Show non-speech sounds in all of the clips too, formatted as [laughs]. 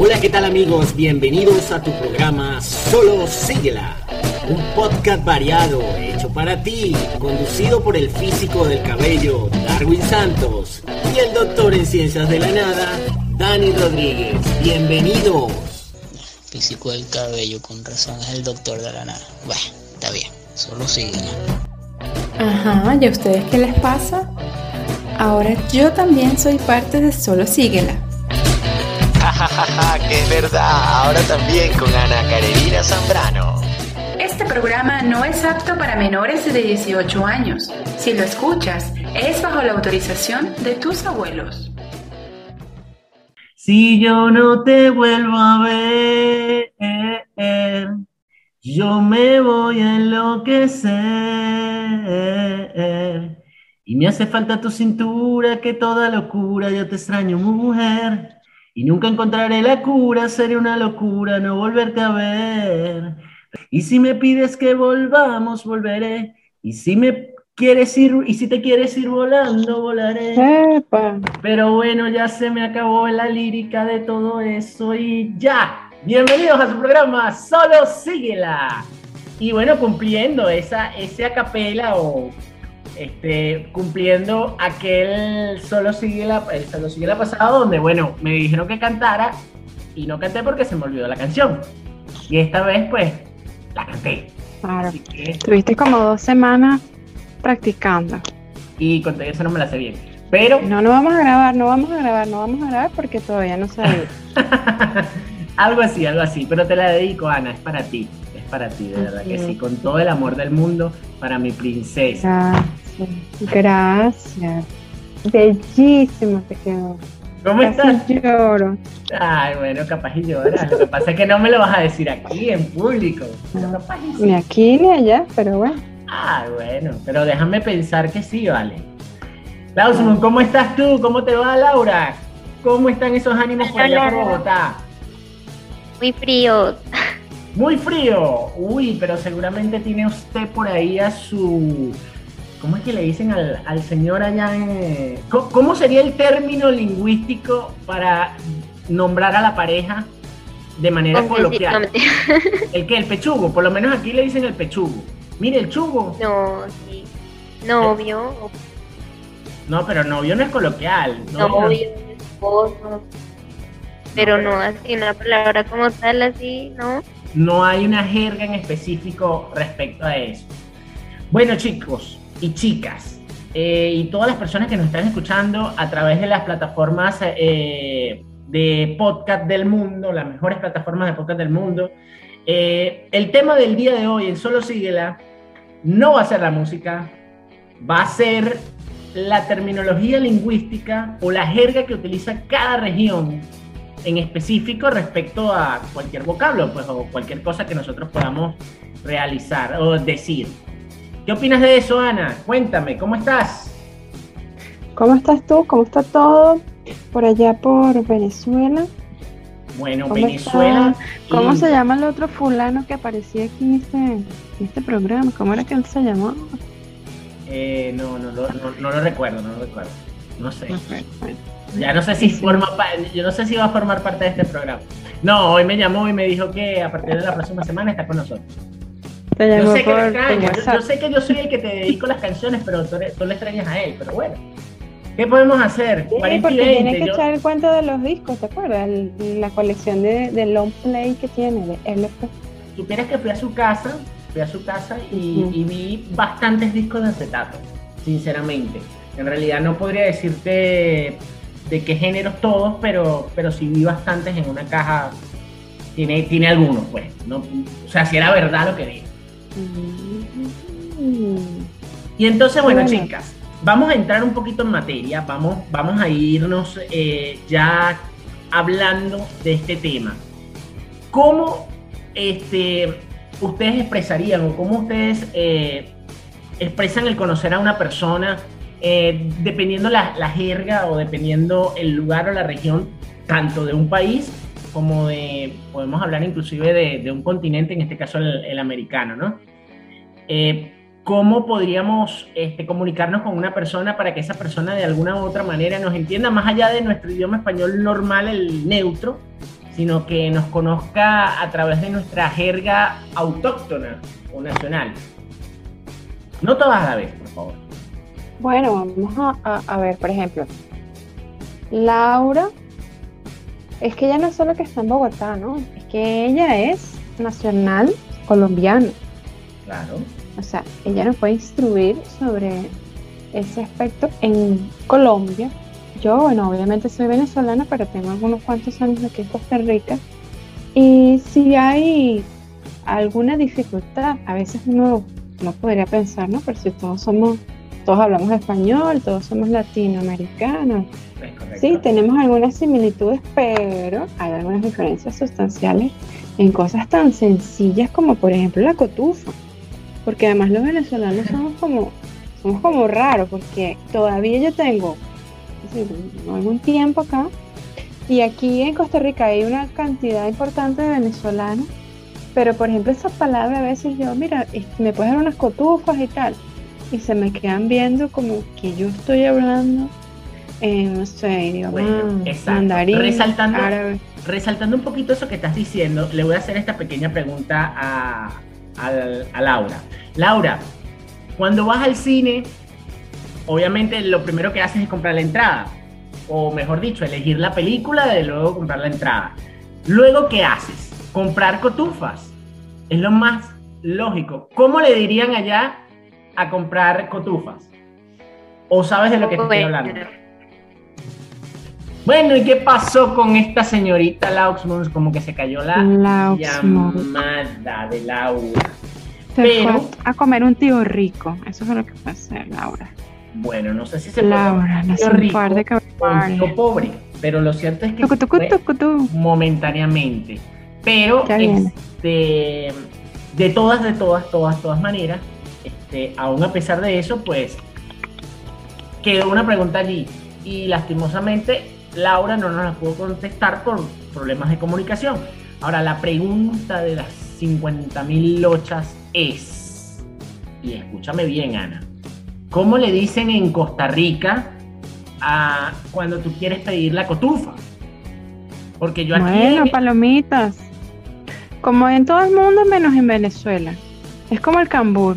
Hola, ¿qué tal amigos? Bienvenidos a tu programa Solo Síguela, un podcast variado hecho para ti, conducido por el físico del cabello Darwin Santos y el doctor en ciencias de la nada Dani Rodríguez. Bienvenidos. Físico del cabello, con razón es el doctor de la nada. Bueno, está bien, solo síguela. Ajá, ¿y a ustedes qué les pasa? Ahora yo también soy parte de Solo Síguela. [laughs] que es verdad, ahora también con Ana Carolina Zambrano. Este programa no es apto para menores de 18 años. Si lo escuchas, es bajo la autorización de tus abuelos. Si yo no te vuelvo a ver, yo me voy a enloquecer. Y me hace falta tu cintura, que toda locura, yo te extraño, mujer. Y nunca encontraré la cura, sería una locura no volverte a ver. Y si me pides que volvamos, volveré. Y si me quieres ir, y si te quieres ir volando, volaré. Pero bueno, ya se me acabó la lírica de todo eso y ya. Bienvenidos a su programa, solo síguela. Y bueno, cumpliendo esa, ese acapela o este, cumpliendo aquel solo sigue la, el solo sigue la pasada donde, bueno, me dijeron que cantara y no canté porque se me olvidó la canción. Y esta vez, pues, la canté. Claro. Estuviste como dos semanas practicando. Y con eso no me la sé bien. Pero. No, no vamos a grabar, no vamos a grabar, no vamos a grabar porque todavía no sabemos. [laughs] algo así, algo así. Pero te la dedico, Ana, es para ti. Es para ti, de verdad que sí. Con todo el amor del mundo para mi princesa. Gracias. Bellísimo te quedó. ¿Cómo estás? lloro. Ay, bueno, capaz y lloras. Lo que pasa es que no me lo vas a decir aquí, en público. Ni aquí ni allá, pero bueno. Ay, bueno, pero déjame pensar que sí, vale. Lausman, ¿cómo estás tú? ¿Cómo te va, Laura? ¿Cómo están esos ánimos por allá por Bogotá? Muy frío. Muy frío. Uy, pero seguramente tiene usted por ahí a su ¿Cómo es que le dicen al, señor allá en... ¿Cómo, sería el término lingüístico para nombrar a la pareja de manera coloquial? [laughs] ¿El qué? El pechugo. Por lo menos aquí le dicen el pechugo. Mire, el chugo. No, sí. Novio. No, pero novio no es coloquial. Novio, esposo. Pero no, así, una palabra como tal, así, ¿no? No hay una jerga en específico respecto a eso. Bueno, chicos, y chicas eh, y todas las personas que nos están escuchando a través de las plataformas eh, de podcast del mundo, las mejores plataformas de podcast del mundo. Eh, el tema del día de hoy en Solo Síguela no va a ser la música, va a ser la terminología lingüística o la jerga que utiliza cada región en específico respecto a cualquier vocablo, pues, o cualquier cosa que nosotros podamos realizar o decir. ¿Qué opinas de eso, Ana? Cuéntame, ¿cómo estás? ¿Cómo estás tú? ¿Cómo está todo por allá por Venezuela? Bueno, Venezuela. ¿Cómo se llama el otro fulano que aparecía aquí en este, este programa? ¿Cómo era que él se llamó? Eh, no, no, no, no, lo recuerdo, no lo recuerdo. No sé. Ya no sé si forma yo no sé si va a formar parte de este programa. No, hoy me llamó y me dijo que a partir de la próxima semana está con nosotros. Yo sé, que yo, sé que yo soy el que te dedico las canciones, pero tú, le extrañas a él, pero bueno. ¿Qué podemos hacer? Sí, porque tiene que echar el cuento de los discos, ¿te acuerdas? la colección de, long play que tiene, de LP. Supieras que fui a su casa, fui a su casa y, vi bastantes discos de acetato, sinceramente. En realidad no podría decirte de qué géneros todos, pero, pero sí vi bastantes en una caja. Tiene, tiene algunos, pues. No, o sea, si era verdad lo que dije. Y entonces, bueno, chicas, vamos a entrar un poquito en materia, vamos, vamos a irnos eh, ya hablando de este tema. ¿Cómo este, ustedes expresarían o cómo ustedes eh, expresan el conocer a una persona eh, dependiendo la, jerga o dependiendo el lugar o la región, tanto de un país como de, podemos hablar inclusive de, un continente, en este caso el, americano, ¿no? Eh, ¿Cómo podríamos este, comunicarnos con una persona para que esa persona de alguna u otra manera nos entienda más allá de nuestro idioma español normal, el neutro? sino que nos conozca a través de nuestra jerga autóctona o nacional. No todas a la vez, por favor. Bueno, vamos a, a- ver, por ejemplo, Laura, es que ella no es solo que está en Bogotá, ¿no? Es que ella es nacional colombiana. Claro. O sea, ella nos puede instruir sobre ese aspecto en Colombia. Yo, bueno, obviamente soy venezolana, pero tengo algunos cuantos años aquí en Costa Rica. Y si hay alguna dificultad, a veces uno no podría pensar, ¿no? Pero si todos somos, todos hablamos español, todos somos latinoamericanos. Sí, tenemos algunas similitudes, pero hay algunas diferencias sustanciales en cosas tan sencillas como, por ejemplo, la cotufa. Porque además los venezolanos somos como, somos como raros, porque todavía yo tengo decir, algún tiempo acá, y aquí en Costa Rica hay una cantidad importante de venezolanos, pero por ejemplo esa palabra a veces yo, mira, este, me puedes dar unas cotufas y tal, y se me quedan viendo como que yo estoy hablando, eh, no sé, idioma Bueno, mandarín, Resaltando- árabe. Resaltando un poquito eso que estás diciendo, le voy a hacer esta pequeña pregunta a, al- a Laura. Laura, cuando vas al cine, obviamente lo primero que haces es comprar la entrada, o mejor dicho, elegir la película de luego comprar la entrada. Luego, ¿qué haces? Comprar cotufas. Es lo más lógico. ¿Cómo le dirían allá a comprar cotufas? ¿O sabes de lo que te estoy hablando? Bueno, ¿y qué pasó con esta señorita Lauxmons? Como que se cayó la Lauxmons. llamada de Laura. Se pero- fue a comer un tío rico, eso fue lo que hacer Laura. Bueno, no sé si se Laura, tío hace un rico par de tío pobre, pero lo cierto es que Tucu, tucu, tucu, momentáneamente. Pero este, de todas, de todas, todas, todas maneras, este, aún a pesar de eso, pues quedó una pregunta allí y lastimosamente Laura no nos la pudo contestar por problemas de comunicación. Ahora, la pregunta de las 50.000 lochas es, y escúchame bien, Ana, ¿cómo le dicen en Costa Rica a cuando tú quieres pedir la cotufa? Porque yo aquí... Bueno, en- palomitas. Como en todo el mundo, menos en Venezuela. Es como el cambur.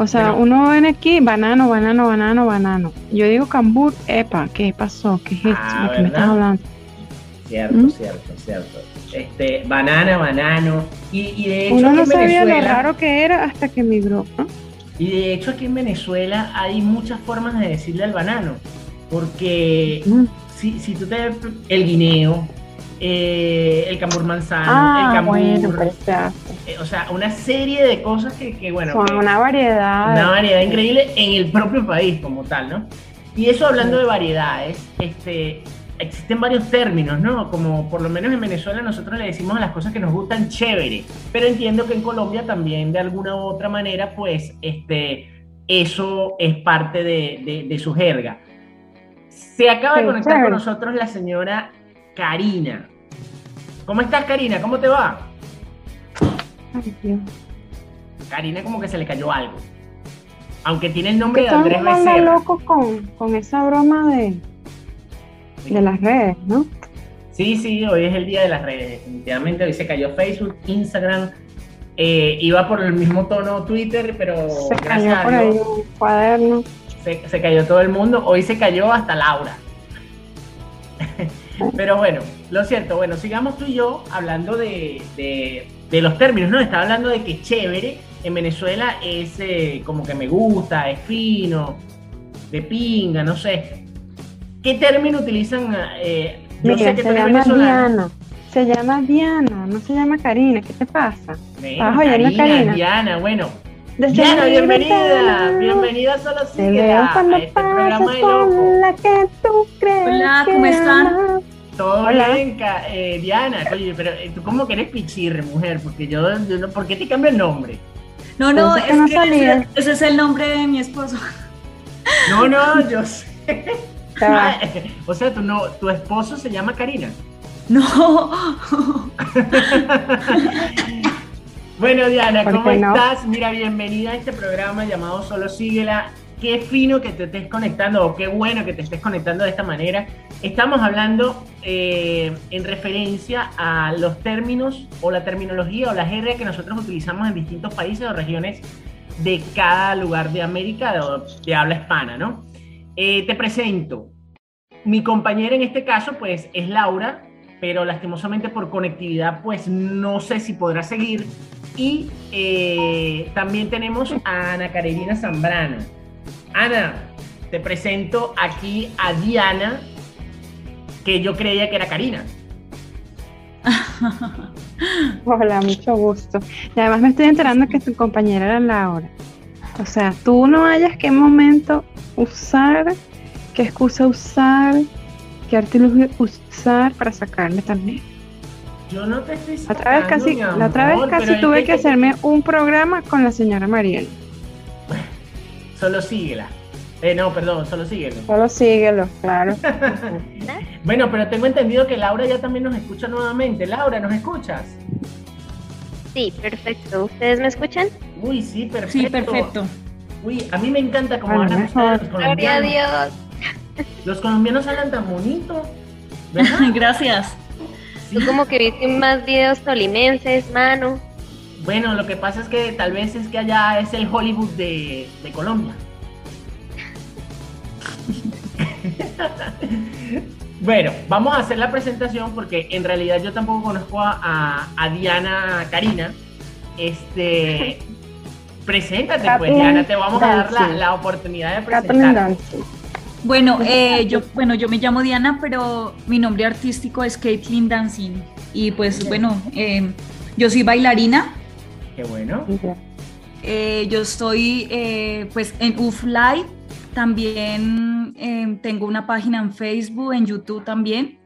O sea, Pero- uno ven aquí, banano, banano, banano, banano. Yo digo cambur, epa, ¿qué pasó? ¿Qué es esto? Ah, ¿De qué me estás ¿verdad? hablando? Cierto, ¿Mm? cierto, cierto. Este, banana, banano. Y, y de hecho, Uno no sabía lo raro que era hasta que migró. ¿no? y de hecho aquí en Venezuela hay muchas formas de decirle al banano. Porque Mm. si, si tú te el guineo, eh, el cambur manzano, Ah, el cambur, bueno, eh, o sea, una serie de cosas que, que, bueno, Son que- una variedad. una variedad increíble en el propio país como tal, ¿no? Y eso hablando de variedades, este, existen varios términos, ¿no? Como por lo menos en Venezuela nosotros le decimos a las cosas que nos gustan chévere, pero entiendo que en Colombia también de alguna u otra manera, pues, este, eso es parte de, de- de su jerga. Se acaba de conectar chévere. con nosotros la señora Karina. ¿Cómo estás, Karina? ¿Cómo te va? Ay, Dios. Karina como que se le cayó algo. Aunque tiene el nombre de Andrés Becerra. loco con, con esa broma de, de las redes, ¿no? Sí, sí, hoy es el día de las redes, definitivamente. Hoy se cayó Facebook, Instagram. eh, iba por el mismo tono Twitter, pero Se gracias cayó a por ahí Dios un cuaderno. se, se cayó todo el mundo. Hoy se cayó hasta Laura. [laughs] pero bueno, lo cierto, bueno, sigamos tú y yo hablando de, de- de los términos, ¿no? Estaba hablando de que chévere en Venezuela es eh, como que me gusta, es fino, de pinga, no sé. ¿Qué término utilizan? eh, Mira, sé que se llama. Diana. Se llama Diana, no se llama Karina. ¿Qué te pasa? Bueno, ¿Estás oyendo, Karina? Diana, bueno. Desde Diana, bienvenida. Bienvenida solo Te veo cuando a este programa de loco. con la que tú crees Hola, ¿cómo están? Todo Hola. bien, eh, Diana. Oye, pero eh, tú como que eres pichirre, mujer, porque yo, yo no- ¿por qué te cambio el nombre? No, no, es que no ese, ese es el nombre de mi esposo. No, no, yo sé. [laughs] O sea, tu, no, tu esposo se llama Karina. No. Bueno, Diana, ¿Por ¿cómo no? estás? Mira, bienvenida a este programa llamado Solo Síguela. Qué fino que te estés conectando, o qué bueno que te estés conectando de esta manera. Estamos hablando eh, en referencia a los términos o la terminología o la jerga que nosotros utilizamos en distintos países o regiones de cada lugar de América de, de habla hispana, ¿no? Eh, te presento. Mi compañera en este caso, pues, es Laura, pero lastimosamente por conectividad, pues, no sé si podrá seguir. Y eh, también tenemos a Ana Carolina Zambrano. Ana, te presento aquí a Diana, que yo creía que era Karina. [laughs] Hola, mucho gusto. Y además me estoy enterando que tu compañera era Laura. O sea, tú no hayas qué momento usar, qué excusa usar, qué artilugio usar para sacarme también. Yo no te estoy La otra vez sacando, casi, mi la otra vez amor, casi tuve que que- hacerme un programa con la señora Mariel. Solo síguela. Eh, no, perdón, solo síguelo. Solo síguelo, claro. [laughs] Bueno, pero tengo entendido que Laura ya también nos escucha nuevamente. Laura, ¿nos escuchas? Sí, perfecto. ¿Ustedes me escuchan? Uy, sí, perfecto. Sí, perfecto. Uy, a mí me encanta cómo Bueno, hablan mejor. los Gloria a colombianos. Dios. Los colombianos hablan tan bonito. [laughs] Gracias. Sí. Tú como que viste más videos tolimenses, mano. Bueno, lo que pasa es que tal vez es que allá es el Hollywood de, de Colombia. [laughs] bueno, vamos a hacer la presentación porque en realidad yo tampoco conozco a, a- a Diana Karina. Este, [laughs] preséntate pues, Diana, te vamos a dar la, oportunidad de presentar. Bueno, eh, yo, bueno, yo me llamo Diana, pero mi nombre artístico es Caitlin Dancing. Y pues bueno, eh, yo soy bailarina. Qué bueno. Eh, yo estoy eh, pues en UFLive. También eh, tengo una página en Facebook, en YouTube también.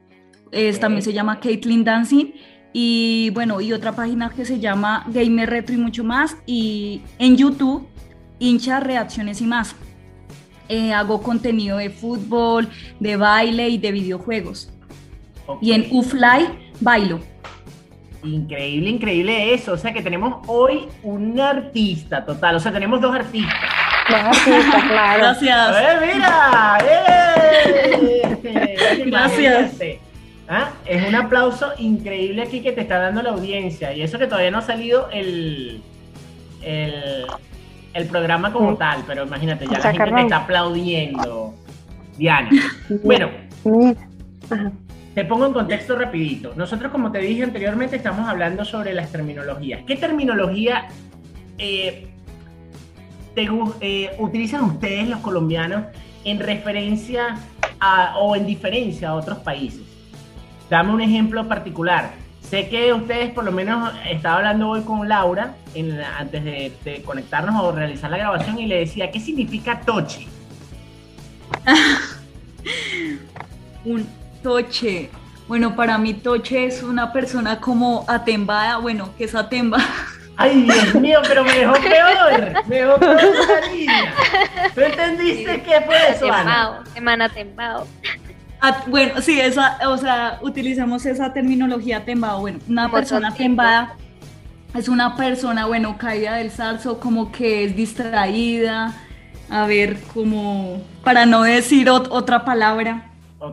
También se llama Caitlin Dancing. Y bueno, y otra página que se llama Gamer Retro y mucho más. Y en YouTube, hincha reacciones y más. Eh, hago contenido de fútbol, de baile y de videojuegos. Y en UFLive bailo. Increíble, increíble eso. O sea que tenemos hoy un artista total. O sea, tenemos dos artistas. Los [laughs] artistas, claro. Gracias. ¡Eh, mira! ¡Eh! [laughs] Gracias. ¿Ah? Es un aplauso increíble aquí que te está dando la audiencia. Y eso que todavía no ha salido el, el, el programa como Sí. tal, pero imagínate, ya la gente te está aplaudiendo. Diana. Bueno, Mira. Ajá. te pongo en contexto rapidito. Nosotros, como te dije anteriormente, estamos hablando sobre las terminologías. ¿Qué terminología eh, eh, utilizan ustedes los colombianos en referencia a- o en diferencia a otros países? Dame un ejemplo particular. Sé que ustedes, por lo menos, estaba hablando hoy con Laura antes de, de conectarnos o realizar la grabación y le decía, ¿qué significa toche? [laughs] Un toche. Bueno, para mí toche es una persona como atembada, bueno, que es atemba. [laughs] Ay, Dios mío, pero me dejó peor. Me dejó peor esa línea. ¿Tú entendiste qué fue eso, Ana? Tembao, semana tembao. At- bueno, sí, esa, o sea, utilizamos esa terminología atembada. Bueno, una Como persona atembada es una persona, bueno, caída del salso, como que es distraída. A ver, como, para no decir ot- otra palabra.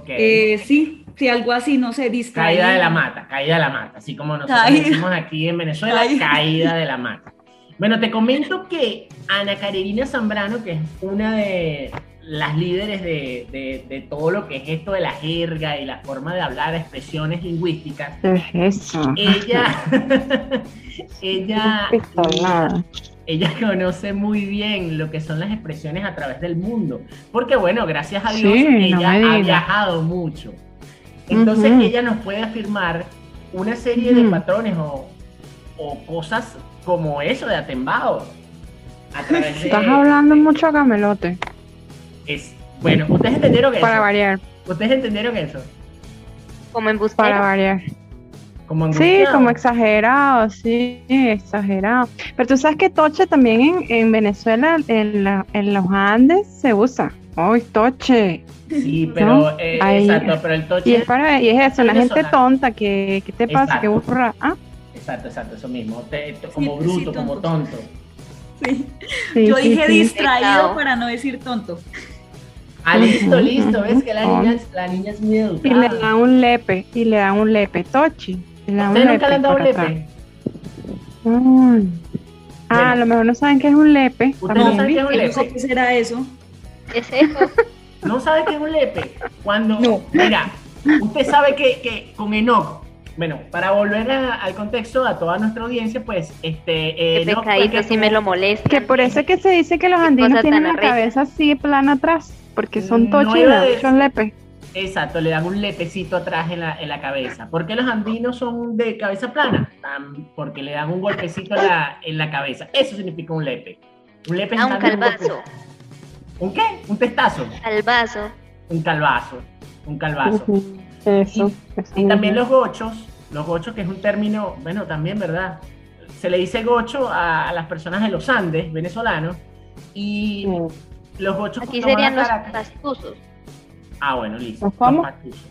Eh, sí, sí, algo así, no sé, distraída. Caída de la mata, caída de la mata, así como nosotros Caída. decimos aquí en Venezuela, Caída. caída de la mata. Bueno, te comento que Ana Carolina Zambrano, que es una de las líderes de, de- de todo lo que es esto de la jerga y la forma de hablar, expresiones lingüísticas, ¿Qué es eso? ella, [laughs] [laughs] ella, Pistolada. Ella [laughs] conoce muy bien lo que son las expresiones a través del mundo, porque bueno, gracias a Dios, Sí, ella ha viajado mucho. Entonces ella nos puede afirmar una serie de patrones o, o cosas como eso de atembado. A través de, Estás hablando mucho camelote, es, bueno, ustedes entendieron que para eso. variar, Ustedes entendieron eso. Como en para variar. Como Sí, como exagerado, sí, exagerado. Pero tú sabes que toche también en, en Venezuela, en, la- en los Andes, se usa. ¡Ay, toche! Sí, pero ¿no? eh, Ahí. exacto, pero el toche Y es para, y es eso, la gente tonta, que, ¿qué te pasa? ¿Qué Exacto. burra? Ah, Exacto, exacto, eso mismo. te- te- como Sí, bruto, sí, como tonto. Sí. sí, Yo sí, dije sí. distraído para no decir tonto. Ah, listo, listo. ¿Ves que la niña, es- la niña es muy Y le da un lepe, y le da un lepe, Tochi. ¿Ustedes nunca le han dado un lepe? Ay. Ah, Bueno. a lo mejor no saben qué es un lepe. ¿Ustedes no saben qué es un no lepe? qué será eso. ¿Qué es eso? ¿No sabe qué es un lepe? Cuando, No. mira, usted sabe que, que con Enoch, bueno, para volver a- al contexto a toda nuestra audiencia, pues, este, eh, Qué Enoch fue el pecadito que si me lo molesta. Que por eso es que se dice que los andinos tienen la cabeza así plana atrás, porque son No tochos y iba le Exacto, le dan un lepecito atrás en la, en la cabeza. ¿Por qué los andinos son de cabeza plana? Porque le dan un golpecito en la, en la cabeza. Eso significa un lepe. Un lepe es Ah, un calvazo. golpe- ¿Un qué? Un testazo. Calvazo. Un calvazo. Un calvazo. Eso. eso Y también los gochos, los gochos que es un término, bueno, también, ¿verdad? Se le dice gocho a, a las personas de los Andes venezolanos y Sí. los gochos Aquí serían a los pastuzos. Ah, bueno, listo. ¿Los cómo? pastusos.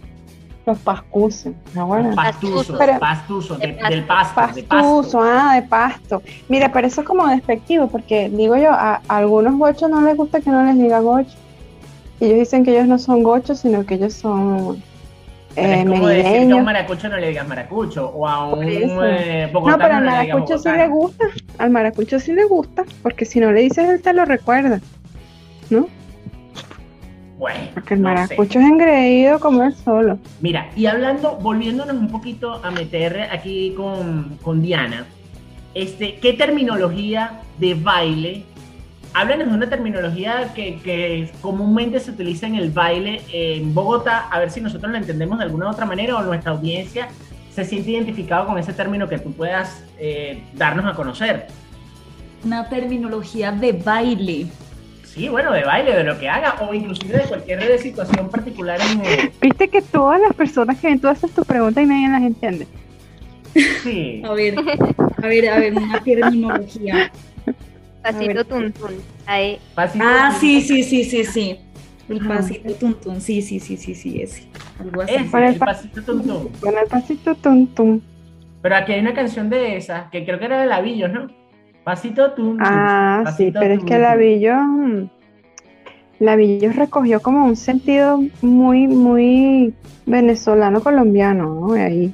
Los pascuses. Ah, bueno. Los pastusos, de- del pasto, de pasto. ah, de pasto. Mira, pero eso es como despectivo, porque digo yo, a, a algunos gochos no les gusta que no les diga gocho. Y ellos dicen que ellos no son gochos, sino que ellos son Pero eh, es como decir que a un maracucho no le digas maracucho o a un eh, No, pero al no le digas maracucho sí le gusta. Al maracucho sí le gusta, porque si no le dices, él te lo recuerda. ¿No? Bueno, Porque el no sé. maracucho es engreído como él solo. Mira, y hablando, volviéndonos un poquito a meter aquí con, con Diana, este, ¿qué terminología de baile? Háblanos de una terminología que, que comúnmente se utiliza en el baile en Bogotá, a ver si nosotros la entendemos de alguna otra manera o nuestra audiencia se siente identificado con ese término que tú puedas eh, darnos a conocer. Una terminología de baile. Sí, bueno, de baile, de lo que haga, o inclusive de cualquier situación particular en... eh, Viste que todas las personas que ven, tú haces tu pregunta y nadie las entiende. Sí. A ver, a ver, a ver, una terminología. Pasito ver. tun tun. Ahí. Pasito, Ah, sí, sí, sí, sí, sí. El pasito tuntún, sí, sí, sí, sí, sí, ese. Algo así. Ese, el el pa- pasito tum. Con el pasito tum. Pero aquí hay una canción de esa, que creo que era de Lavillos, ¿no? Pasito tum, Ah, sí, pero es que tum. Lavillo, mm, Lavillo recogió como un sentido muy, muy venezolano colombiano, ¿no? Ahí.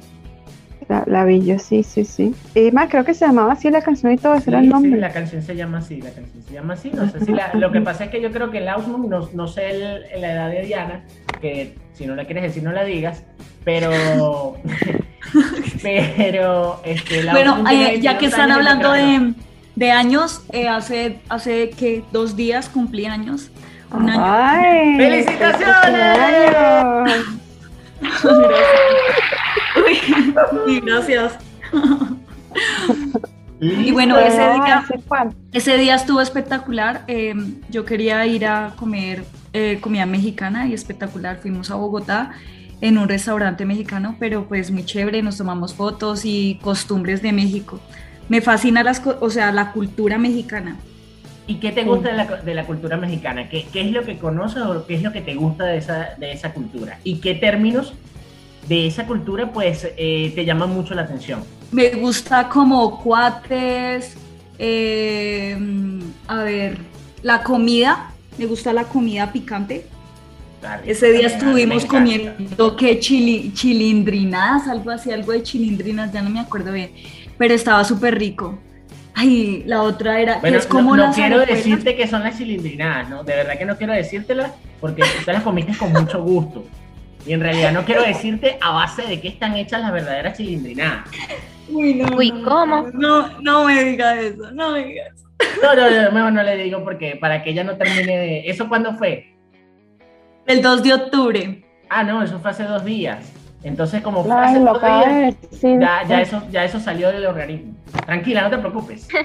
La, Lavillo, sí, sí, sí. Y más, creo que se llamaba así la canción y todo, ese Sí, era el sí, nombre. la canción se llama así, la canción se llama así. No sé si la- [laughs] lo que pasa es que yo creo que el Ausmund, no, no sé el- en la edad de Diana, que si no la quieres decir no la digas, pero. [laughs] pero. Este, el Bueno, eh, ya 22 que están hablando de, de años, eh, hace, hace que dos días cumplí años. Un año. ¡Ay! ¡Felicitaciones! Sí, gracias. Y bueno, ese día, ese día estuvo espectacular. eh, yo quería ir a comer eh, comida mexicana y espectacular. Fuimos a Bogotá en un restaurante mexicano, pero pues muy chévere. Nos tomamos fotos y costumbres de México. Me fascina las, o sea, la cultura mexicana. ¿Y qué te gusta de la, de la cultura mexicana? ¿Qué, qué es lo que conoces o qué es lo que te gusta de esa, de esa cultura? ¿Y qué términos de esa cultura pues eh, te llaman mucho la atención? Me gusta como cuates, eh, a ver, la comida, me gusta la comida picante. Ese día estuvimos comiendo que chili, chilindrinas, algo así, algo de chilindrinas, ya no me acuerdo bien, pero estaba súper rico. Ay, la otra era, que Bueno, es como no, no quiero arepuelas. decirte que son las cilindrinadas, ¿no? De verdad que no quiero decírtelas porque [laughs] tú te las comiste con mucho gusto. Y en realidad no quiero decirte a base de qué están hechas las verdaderas chilindrinadas. Uy, no, Uy, no, ¿cómo? No, no me diga eso, no me diga eso. No, no, no, mejor no le digo porque para que ella no termine de... ¿Eso cuándo fue? El 2 de octubre. Ah, no, eso fue hace dos días. Entonces, como fue Ay, lo decir. ya, ya, eso, ya eso salió del organismo. Tranquila, no te preocupes. [laughs]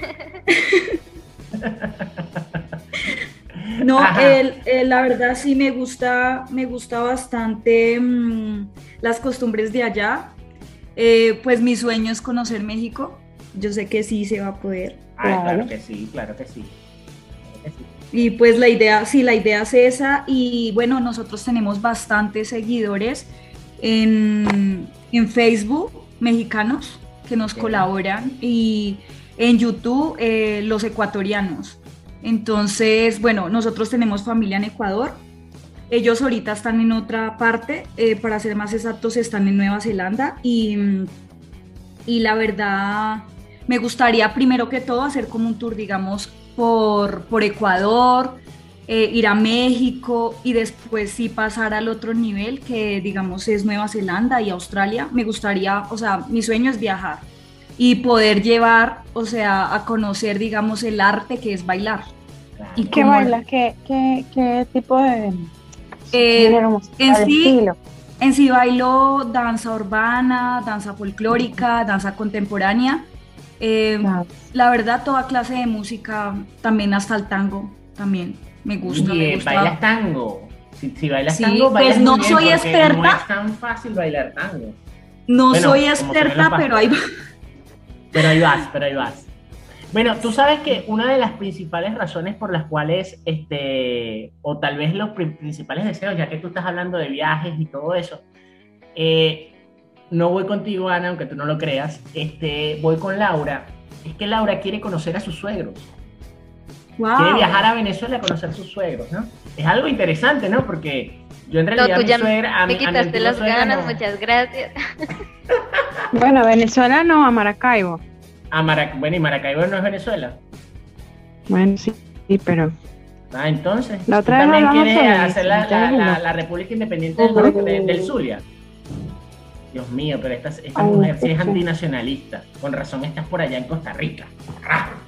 No, el- el- la verdad sí me gusta, me gusta bastante mm, las costumbres de allá. Eh, pues mi sueño es conocer México. Yo sé que sí se va a poder. Ay, claro Claro. sí, claro que sí. Claro que sí. Y pues la idea, sí, la idea es esa. Y bueno, nosotros tenemos bastantes seguidores en, en Facebook, mexicanos, que nos colaboran. Y en YouTube, eh, los ecuatorianos. Entonces, bueno, nosotros tenemos familia en Ecuador. Ellos ahorita están en otra parte, eh, para ser más exactos, están en Nueva Zelanda y, y la verdad me gustaría primero que todo hacer como un tour, digamos, por, por Ecuador, eh, ir a México y después sí pasar al otro nivel que digamos es Nueva Zelanda y Australia. Me gustaría, o sea, mi sueño es viajar y poder llevar, o sea, a conocer, digamos, el arte que es bailar. ¿Y qué bailas? ¿Qué, qué, qué tipo de Eh, en sí, estilo? En sí bailo danza urbana, danza folclórica, danza contemporánea. Eh, La verdad, toda clase de música, también hasta el tango, también me gusta. me Oye, gusta. bailas tango. Si, si bailas Sí, tango, pues bailas no muy bien, soy experta. No es tan fácil bailar tango. No Bueno, soy experta, pero ahí va. Pero ahí vas, pero ahí vas. Bueno, tú sabes que una de las principales razones por las cuales, este, o tal vez los pri- principales deseos, ya que tú estás hablando de viajes y todo eso, eh, no voy contigo, Ana, aunque tú no lo creas, este, voy con Laura. Es que Laura quiere conocer a sus suegros. Wow. Quiere viajar a Venezuela a conocer a sus suegros, ¿no? Es algo interesante, ¿no? Porque yo en No, realidad tú mi ya suegra, a mi- me a mi quitaste antigua las suegra ganas, no- muchas gracias. [laughs] Bueno, Venezuela no, a Maracaibo. a Marac- bueno, y Maracaibo no es Venezuela. Bueno, sí, sí, pero Ah, entonces. La otra ¿tú vez también sobre hacer la, ustedes la- la- no. la República Independiente del, Ujú. Norte, de- del Zulia? Dios mío, pero esta, esta Ay, mujer sí es antinacionalista. Con razón estás por allá en Costa Rica. [laughs]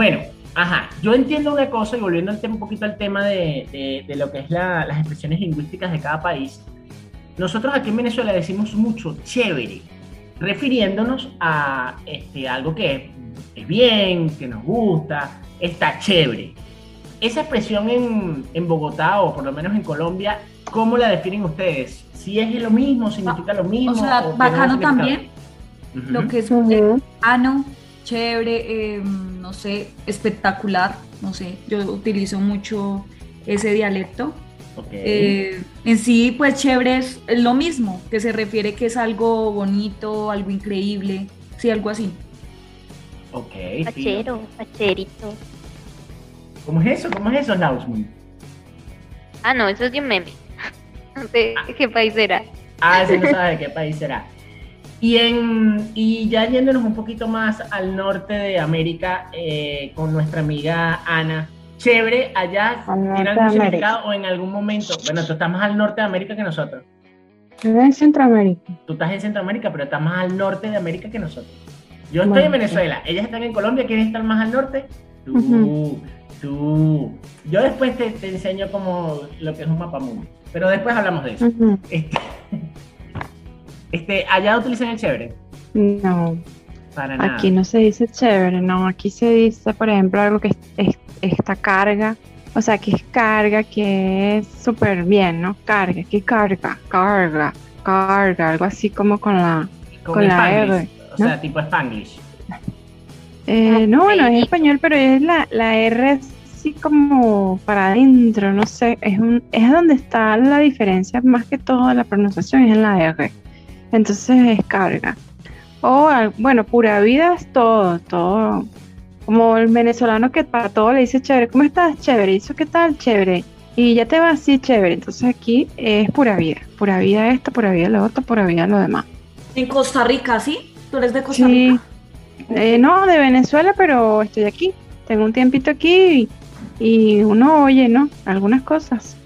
Bueno, ajá. Yo entiendo una cosa y volviendo al tema- un poquito al tema de, de- de lo que es la- las expresiones lingüísticas de cada país. Nosotros aquí en Venezuela decimos mucho chévere, refiriéndonos a este, algo que es, bien, que nos gusta, está chévere. Esa expresión en, en Bogotá o por lo menos en Colombia, ¿cómo la definen ustedes? Si es lo mismo, significa lo mismo. O sea, tiene bacano también, lo que es bacano, chévere, eh, no sé, espectacular, no sé, yo utilizo mucho ese dialecto. Eh, en sí, pues chévere es lo mismo, que se refiere que es algo bonito, algo increíble, sí, algo así. ok, sí. Achero, acherito. ¿Cómo es eso? ¿Cómo es eso, Lausman? Ah, no, eso es de un meme. [laughs] No sé Ah. qué país será. Ah, ese no sabe de qué país será. Y, en, y ya yéndonos un poquito más al norte de América, eh, con nuestra amiga Ana. Chévere, allá de algún significado o en algún momento. Bueno, tú estás más al norte de América que nosotros. En Centroamérica. Tú estás en Centroamérica, pero estás más al norte de América que nosotros. Yo estoy Bueno, en Venezuela, ellas están en Colombia, ¿quieren estar más al norte? Tú, tú. Yo después te, te enseño como lo que es un mapamundo, pero después hablamos de eso. Este, este, allá utilizan el chévere. No, Para nada. aquí no se dice chévere, no, aquí se dice, por ejemplo, algo que es, es- esta carga, o sea, que es carga, que es súper bien, ¿no? Carga, que carga, carga, carga, algo así como con la... Con, con la R, O sea, tipo Spanglish. Eh, no, bueno, es español, pero es la, la R así como para adentro, no sé, es, un, es donde está la diferencia más que todo de la pronunciación, es en la R. Entonces es carga. O, bueno, pura vida es todo, todo. Como el venezolano que para todo le dice chévere, ¿cómo estás? Chévere, ¿y eso qué tal? Chévere. Y ya te va así, chévere. Entonces aquí es pura vida, pura vida esto, pura vida lo otro, pura vida lo demás. En Costa Rica, ¿sí? ¿Tú eres de Costa Sí, Rica? Eh, no, de Venezuela, pero estoy aquí. Tengo un tiempito aquí y, y uno oye, ¿no? Algunas cosas.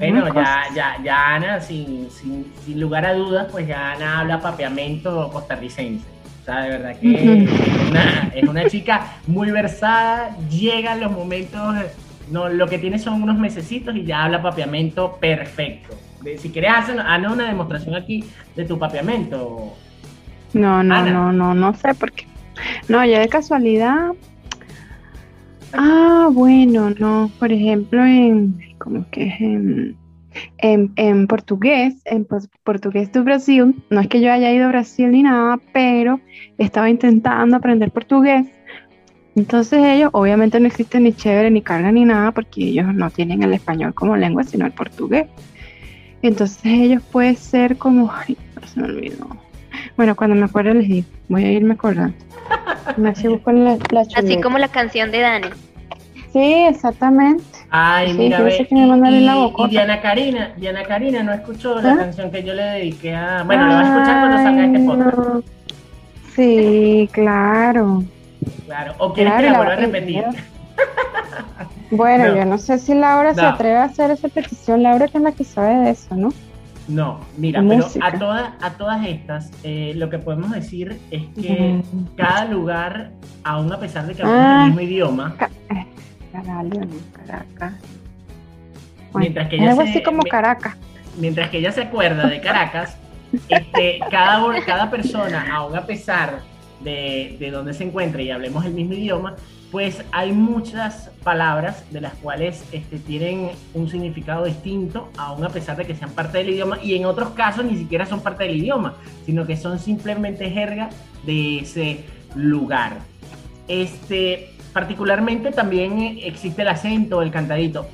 Bueno, ya, ya, ya Ana, sin, sin, sin lugar a dudas, pues ya Ana habla papeamento costarricense. O sea, de verdad que es, una, es una chica muy versada, llega en los momentos, no, lo que tiene son unos mesecitos y ya habla papeamento perfecto. Si quieres, hacer Ana una demostración aquí de tu papeamento. No, no, Ana. no, no, no sé por qué. No, ya de casualidad. Ah, bueno, no. Por ejemplo, en, ¿cómo que es? En, en, en portugués, en portugués de Brasil, no es que yo haya ido a Brasil ni nada, pero estaba intentando aprender portugués. Entonces ellos, obviamente no existen ni chévere, ni carga, ni nada, porque ellos no tienen el español como lengua, sino el portugués. Entonces ellos puede ser como, ay, se me olvidó. Bueno, cuando me acuerdo les digo, voy a irme acordando. Busco [laughs] la, la Así como la canción de Dani. Sí, exactamente. Ay, Sí, mira, fíjese ve, que me mandaron y, la Diana Karina, Diana Karina no escuchó la ¿Ah? canción que yo le dediqué a... Bueno, la va a escuchar cuando salga este podcast. no. Sí, claro. Claro, o quieres Claro, que la la- vuelva a repetir. [laughs] Bueno, No. yo no sé si Laura se atreve a hacer esa petición. Laura que es la que sabe de eso, ¿no? No, mira, pero a todas, a todas estas, eh, lo que podemos decir es que cada lugar, aún a pesar de que hablamos Ah. el mismo idioma, eh, Caracas. Bueno, Mientras que ella algo se- así como Caracas. mientras que ella se acuerda de Caracas, este, cada, cada persona, aún a pesar de, de dónde se encuentra y hablemos el mismo idioma, pues hay muchas palabras de las cuales este, tienen un significado distinto, aún a pesar de que sean parte del idioma, y en otros casos ni siquiera son parte del idioma, sino que son simplemente jerga de ese lugar. Este, particularmente también existe el acento, el cantadito.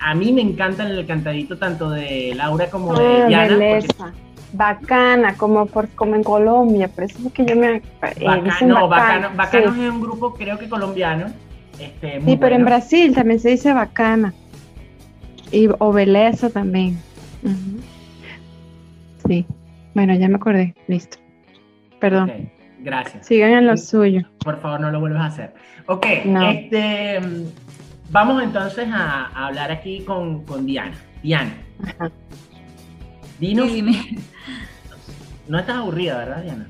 A mí me encanta el cantadito tanto de Laura como de Ah, Diana. porque. Bacana, como, por, como en Colombia. Por eso es que yo me. eh, Bacano, Bacanos sí. es un grupo creo que colombiano. Este, Sí, pero en. Brasil también se dice bacana. Y, o belleza también. Sí. Bueno, ya me acordé. Listo. Perdón. Gracias. Sigan en lo suyo. Por favor, no lo vuelvas a hacer. Ok, No. este, mm, vamos entonces a, a hablar aquí con, con Diana. Diana, Ajá. Dinos, Sí, dime. no estás aburrida, ¿verdad, Diana?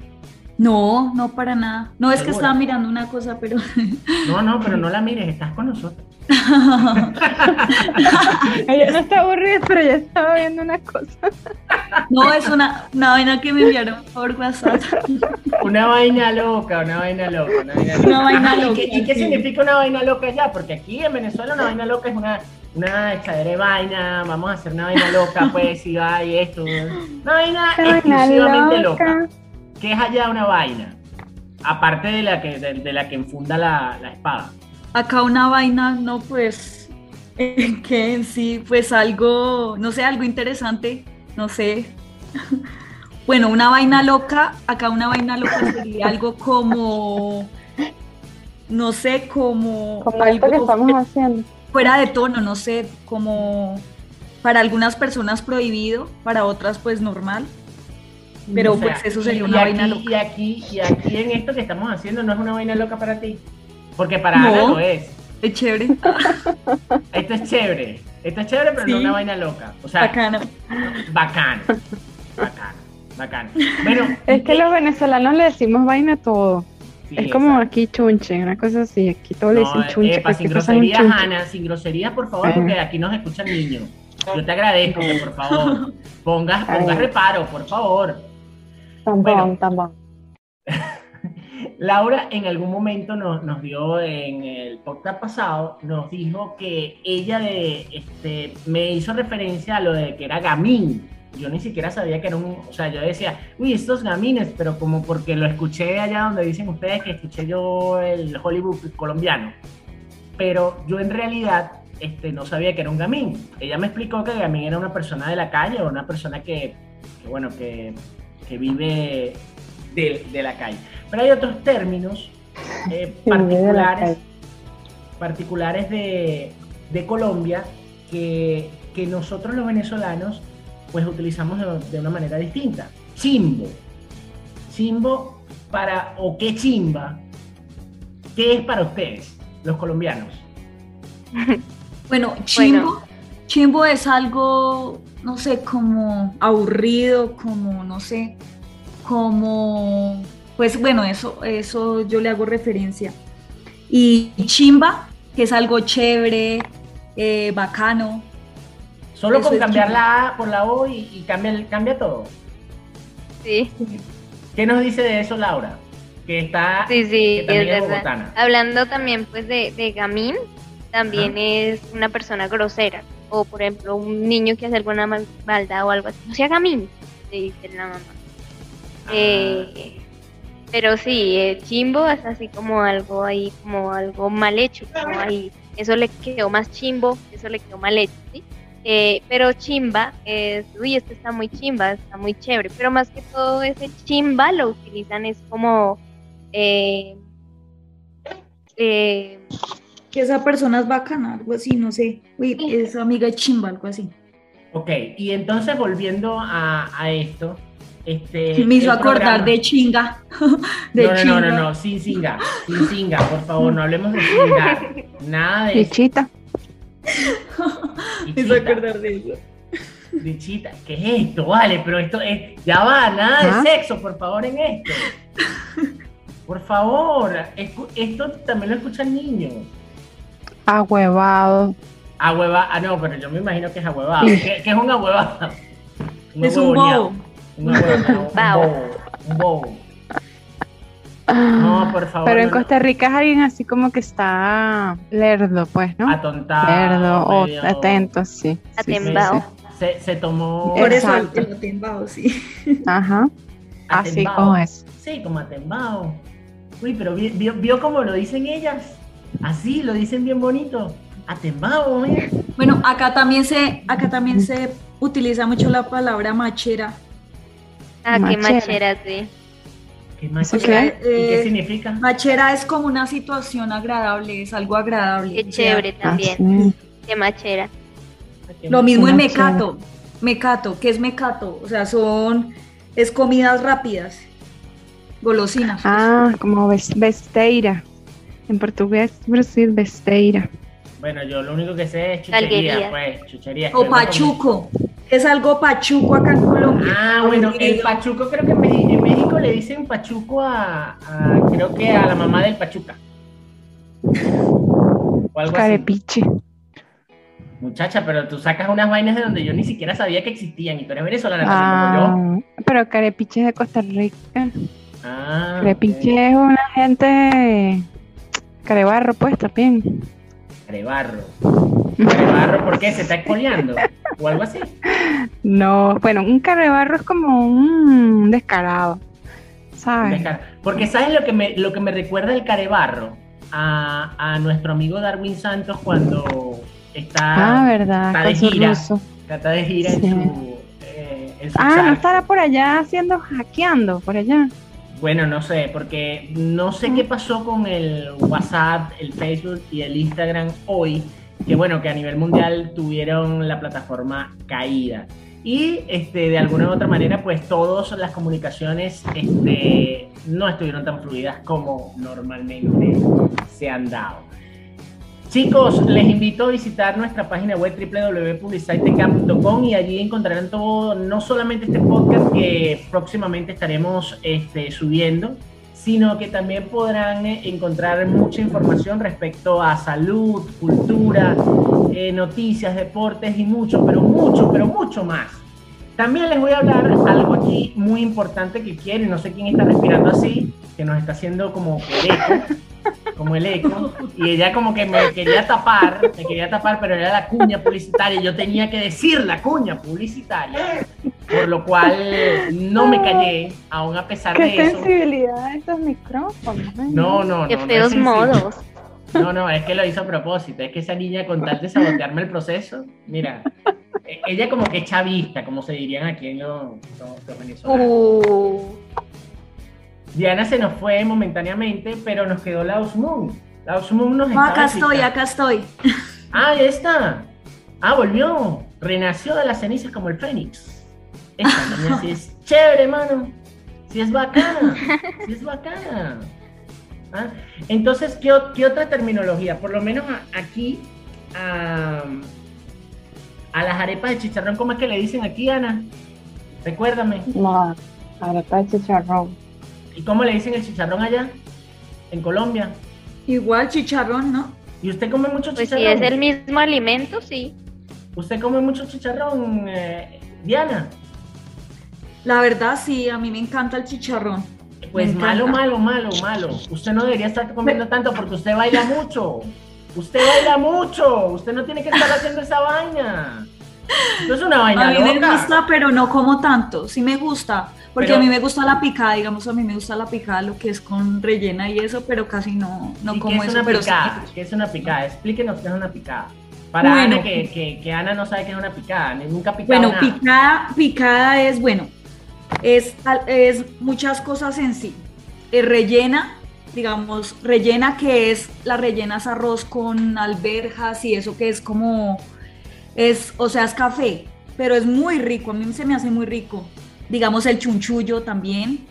No, no para nada. No, es que estaba mirando una cosa, pero [laughs] No, no, pero no la mires, estás con nosotros. [laughs] Ella no está aburrida, pero ya estaba viendo una cosa. [laughs] no, es una, una vaina que me enviaron por WhatsApp. Una vaina loca, una vaina loca, una vaina loca. Una vaina Ajá, ¿y loca, qué- ¿Y qué, significa una vaina loca ya? Porque aquí en Venezuela una vaina loca es una, una echadera de vaina, vamos a hacer una vaina loca, pues, [laughs] y va y esto. Una vaina exclusivamente loca. loca. ¿Qué es allá una vaina? Aparte de la que, de, de la que enfunda la, la espada. Acá una vaina, no, pues, eh, que en sí, pues algo, no sé, algo interesante, no sé. [laughs] Bueno, una vaina loca, acá una vaina loca sería algo como, no sé, como, Como esto que algo estamos haciendo. Fuera de tono, no sé, como para algunas personas prohibido, para otras pues normal. Pero O sea, pues eso sería y una aquí- vaina loca. Y aquí, y aquí en esto que estamos haciendo no es una vaina loca para ti. Porque para No. Ana lo es. Es chévere, [laughs] Esto es chévere. Esto es chévere, pero no Sí. una vaina loca. O sea, bacano. bacano. Bacano. Bacano. Bueno, Es que los venezolanos le decimos vaina a todo. Sí, es como exacto. aquí chunche, una cosa así. Aquí todo le No, dicen chunche. epa, sin groserías. Ana, sin groserías, por favor, porque aquí nos escuchan niños. Yo te agradezco que por favor [laughs] pongas, pongas reparo, por favor. Tan Bueno. bon. [laughs] Laura en algún momento nos, nos dio en el podcast pasado, nos dijo que ella de, este, me hizo referencia a lo de que era gamín. Yo ni siquiera sabía que era un, o sea, yo decía, uy, estos gamines, pero como porque lo escuché allá donde dicen ustedes que escuché yo el Hollywood colombiano. Pero yo en realidad este, no sabía que era un gamín. Ella me explicó que el gamín era una persona de la calle o una persona que, que, bueno, que, que vive de, de la calle. Pero hay otros términos eh, [laughs] particulares, particulares de, de Colombia que, que nosotros los venezolanos pues utilizamos de, de una manera distinta. Chimbo. Chimbo para, o qué chimba, ¿qué es para ustedes, los colombianos? [laughs] Bueno, chimbo, chimbo es algo, no sé, como aburrido, como, no sé, como, pues bueno, eso, eso yo le hago referencia. Y chimba, que es algo chévere, eh, bacano. Solo Eso con cambiar la A por la O y, y cambia, el- cambia todo. Sí, ¿Qué nos dice de eso Laura? Que está sí, sí, que también es bogotana. Hablando también pues de, de gamín, también es una persona grosera. O por ejemplo, un niño que hace alguna mal- maldad o algo así. No sea gamín, le dice la mamá. Ah. Eh, pero sí, eh, chimbo es así como algo ahí, como algo mal hecho, como ahí, eso le quedó más chimbo, eso le quedó mal hecho, ¿sí? Eh, pero chimba es, uy, esto está muy chimba, está muy chévere, pero más que todo ese chimba lo utilizan es como, eh, eh, que esa persona es bacana, algo así, no sé. Uy, esa amiga es chimba, algo así. Ok, y entonces volviendo a, a esto, este... Me hizo acordar programa- [laughs] de chinga. De no, no, chinga. no, no, no, sin singa, sin singa, por favor, no hablemos de singa. [laughs] Nada de Bichita. Me hizo acordar de eso. Bichita, ¿qué es esto? Vale, pero esto es. Ya va, nada de sexo, por favor, en esto. Por favor, esto también lo escuchan niños. Ahuevado. Ahueva, ah, no, pero yo me imagino que es ahuevado. ¿Qué, qué es un ahuevado? Es un bobo. Un ahuevado, un bobo. Un bobo. No, por favor. Pero en. Costa Rica es alguien así como que está lerdo, pues, ¿no? Atontado. Lerdo o atento, sí. sí, sí, Atembao. Se, se tomó. Por eso el, atembao, sí. Ajá. Así atembao. como es. Sí, como atembao. Uy, pero vi- vio, vio cómo lo dicen ellas. Así, lo dicen bien bonito. Atembao, mira. Bueno, acá también se, acá también se utiliza mucho la palabra machera. Ah, qué machera, sí. ¿Qué ¿Y qué? qué Eh, significa? Machera es como una situación agradable, es algo agradable. Qué chévere también. Así. Qué machera. Lo mismo en Machera. mecato. Mecato, ¿qué es mecato? O sea, son es comidas rápidas, golosinas. Ah, como bes- besteira. En portugués, Brasil, besteira. Bueno, yo lo único que sé es chuchería, Alguería. pues, chuchería. o pachuco. Es algo pachuco acá en Colombia. Ah, bueno, el pachuco creo que en México le dicen pachuco a, a- creo que a la mamá del pachuca. O algo así. Carepiche. Muchacha, pero tú sacas unas vainas de donde yo ni siquiera sabía que existían y tú eres venezolana también como yo. Ah, pero Carepiche es de Costa Rica. Ah, Carepiche es una gente. Carebarro, pues también. Carebarro. Carebarro, ¿por qué? ¿Se está expoliando? ¿O algo así? No, bueno, un carebarro es como un descarado. ¿Sabes? Descar- Porque ¿sabes lo que me, lo que me recuerda el carebarro? A, a nuestro amigo Darwin Santos cuando está, Ah, verdad, está de con gira. está de gira en su, eh, en su Ah, no estará por allá haciendo, hackeando, por allá. Bueno, no sé, porque no sé qué pasó con el WhatsApp, el Facebook y el Instagram hoy, que bueno, que a nivel mundial tuvieron la plataforma caída. Y este, de alguna u otra manera, pues todas las comunicaciones este, no estuvieron tan fluidas como normalmente se han dado. Chicos, les invito a visitar nuestra página web www.publiciteca.com y allí encontrarán todo, no solamente este podcast que próximamente estaremos este, subiendo, sino que también podrán eh, encontrar mucha información respecto a salud, cultura, eh, noticias, deportes y mucho, pero mucho, pero mucho más. También les voy a hablar algo aquí muy importante que quiero no sé quién está respirando así, que nos está haciendo como el eco, [laughs] como el eco, y ella como que me quería tapar, me quería tapar, pero era la cuña publicitaria, yo tenía que decir la cuña publicitaria, por lo cual no me callé, aún a pesar Qué de eso. sensibilidad de estos micrófonos. No, no, no. Qué feos modos. No, no, es que lo hizo a propósito. Es que esa niña, con tal de sabotearme el proceso, mira, e- ella como que chavista, como se dirían aquí en los, los- los venezolanos. Uh, Diana se nos fue momentáneamente, pero nos quedó la Osmoon. La Osmoon nos No, acá estoy, acá estoy. Ah, ya está. Ah, volvió. Renació de las cenizas como el Fénix. Esta niña sí es chévere, mano. Sí es bacana. [laughs] Sí es bacana. Ah, Entonces, ¿qué, qué otra terminología? Por lo menos aquí, a, a las arepas de chicharrón, ¿cómo es que le dicen aquí, Ana? Recuérdame. No, arepa de chicharrón. ¿Y cómo le dicen el chicharrón allá? En Colombia. Igual chicharrón, ¿no? ¿Y usted come mucho pues si chicharrón? es el mismo alimento, sí. ¿Usted come mucho chicharrón, eh, Diana? La verdad sí, a mí me encanta el chicharrón. Pues Me malo, encanta. malo, malo, malo. Usted no debería estar comiendo tanto porque usted baila mucho. Usted baila mucho. Usted no tiene que estar haciendo esa vaina. Esto es una vaina A mí me gusta, pero no como tanto. Sí me gusta, porque Pero- a mí me gusta la picada, digamos, a mí me gusta la picada, lo que es con rellena y eso, pero casi no, no ¿Y qué como es eso. una Pero picada? ¿Qué es una picada? Explíquenos qué es una picada. Para Bueno. Ana, que, que, que Ana no sabe qué es una picada, ni nunca ha picado Bueno, nada. picada, picada es, bueno, es, es muchas cosas en sí. Es rellena, digamos, rellena, que es la rellenas arroz con alberjas y eso que es como, es, o sea, es café, pero es muy rico, a mí se me hace muy rico. Digamos el chunchullo también,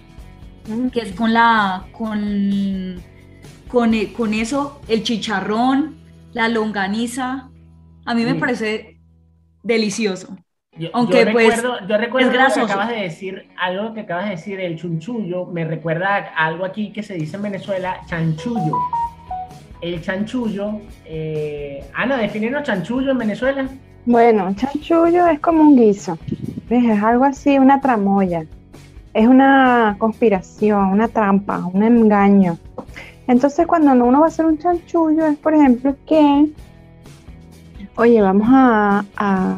que es con la, con, con, eh, con eso, el chicharrón, la longaniza, a mí me Mm. parece delicioso. Yo, Aunque, yo pues, recuerdo, yo recuerdo es que acabas de decir, algo que acabas de decir, el chunchullo, me recuerda a algo aquí que se dice en Venezuela, chanchullo. El chanchullo, eh, Ana, defínenos chanchullo en Venezuela. Bueno, chanchullo es como un guiso. Es algo así, una tramoya. Es una conspiración, una trampa, un engaño. Entonces, cuando uno va a hacer un chanchullo, es por ejemplo que, oye, vamos a, a-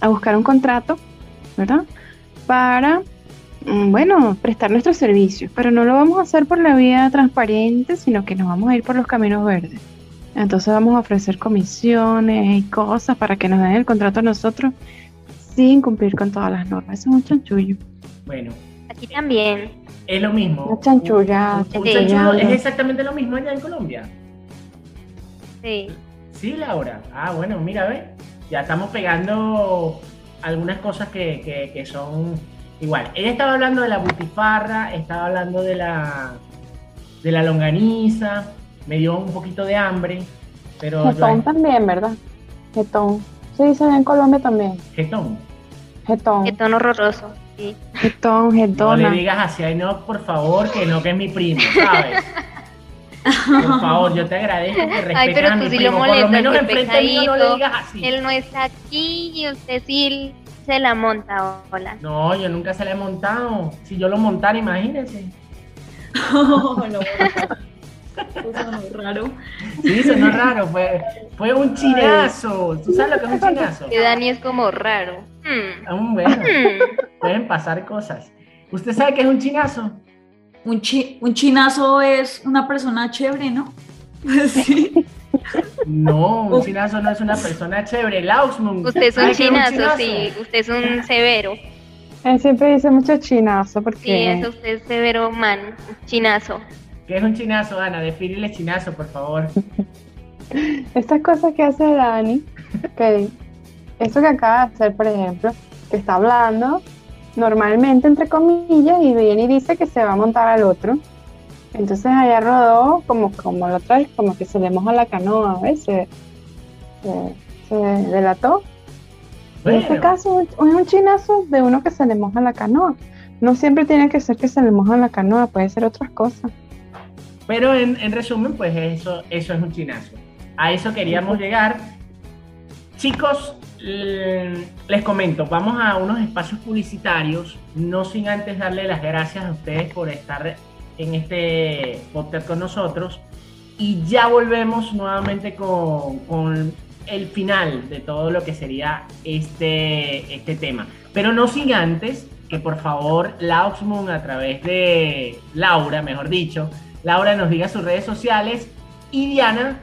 a buscar un contrato, ¿verdad? Para, mm, bueno, prestar nuestros servicios, pero no lo vamos a hacer por la vía transparente, sino que nos vamos a ir por los caminos verdes. Entonces vamos a ofrecer comisiones y cosas para que nos den el contrato a nosotros sin cumplir con todas las normas. Eso es un chanchullo. Bueno, Aquí también. es lo mismo. Una chanchulla. Un Sí. chanchullo es exactamente lo mismo allá en Colombia. Sí. Sí, Laura. Ah, bueno, mira, ve. Ya estamos pegando algunas cosas que, que- que son igual. Ella estaba hablando de la butifarra, estaba hablando de la de la longaniza, me dio un poquito de hambre, pero yo- Jetón también, ¿verdad? Jetón. Se dice en Colombia también. Jetón. Jetón. Qué tono horroroso. Sí. Jetón, No le digas así, ay no, por favor, que no, que es mi primo, ¿sabes? [laughs] Por favor, yo te agradezco que respetes [laughs] Ay, pero a mi sí lo primo. Por lo menos enfrente mío no le digas así. Él no está aquí y usted sí se la monta. Hola. No, yo nunca se la he montado. Si yo lo montara, imagínense. no, [laughs] [laughs] eso no es raro. Sí, sonó raro, fue, fue un chinazo. ¿Tú sabes lo que es un chinazo? Que Dani es como raro. Hmm. Ah, bueno, Hmm. pueden pasar cosas. ¿Usted sabe qué es un chinazo? Un, chi- un chinazo es una persona chévere, ¿no? Pues sí. No, un chinazo no es una persona chévere. Lausmund. Usted es un ¿sabe qué chinazo, sí. Usted es un severo. Él siempre dice mucho chinazo Sí, porque es usted es severo man. Chinazo. ¿Qué es un chinazo, Ana? Defínele chinazo, por favor. estas cosas que hace Dani, que eso que acaba de hacer, por ejemplo, que está hablando normalmente entre comillas y viene y dice que se va a montar al otro. Entonces allá rodó como, como la otra vez, como que se le moja la canoa, ¿ves? Se, se- se delató. En este caso es un chinazo de uno que se le moja la canoa. No siempre tiene que ser que se le moja la canoa, puede ser otras cosas. pero en, en resumen, pues eso, eso es un chinazo. A eso queríamos llegar. Chicos, les comento, vamos a unos espacios publicitarios, no sin antes darle las gracias a ustedes por estar en este podcast con nosotros. Y ya volvemos nuevamente con, con el final de todo lo que sería este, este tema. Pero no sin antes que por favor Lauxmoon a través de Laura, mejor dicho, Laura nos diga sus redes sociales y Diana,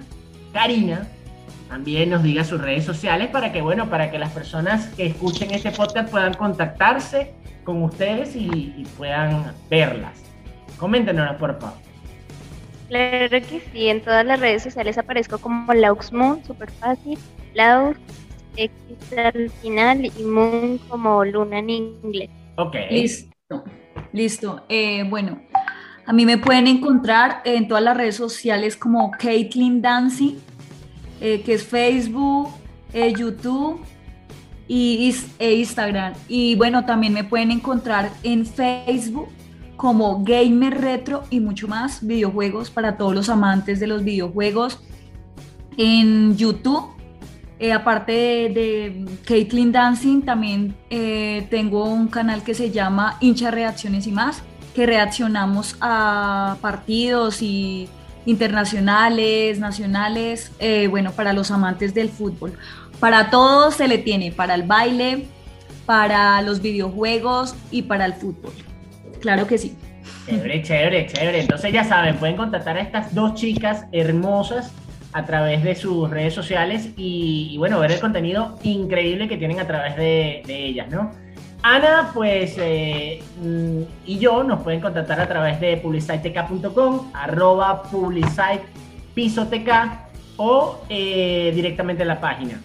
Karina, también nos diga sus redes sociales para que, bueno, para que las personas que escuchen este podcast puedan contactarse con ustedes y, y puedan verlas. Coméntenos, por favor. Claro que sí, en todas las redes sociales aparezco como Lauxmoon, súper fácil. Laux, X al final y Moon como luna en inglés. Ok. Listo, listo. Eh, bueno, a mí me pueden encontrar en todas las redes sociales como Caitlin Dancing, eh, que es Facebook, eh, YouTube y, e Instagram. Y bueno, también me pueden encontrar en Facebook como Gamer Retro y mucho más, videojuegos para todos los amantes de los videojuegos. En YouTube eh, aparte de, Caitlyn Dancing, también tengo un canal que se llama Hincha Reacciones y más, que reaccionamos a partidos y internacionales, nacionales, eh, bueno, para los amantes del fútbol. Para todos se le tiene, para el baile, para los videojuegos y para el fútbol. Claro que sí. Chévere, chévere, chévere. Entonces ya saben, pueden contactar a estas dos chicas hermosas a través de sus redes sociales y, bueno, ver el contenido increíble que tienen a través de ellas, ¿no? Ana, pues, eh, mm, y yo nos pueden contactar a través de publicitek.com, arroba publicitepisotk o eh, directamente en la página.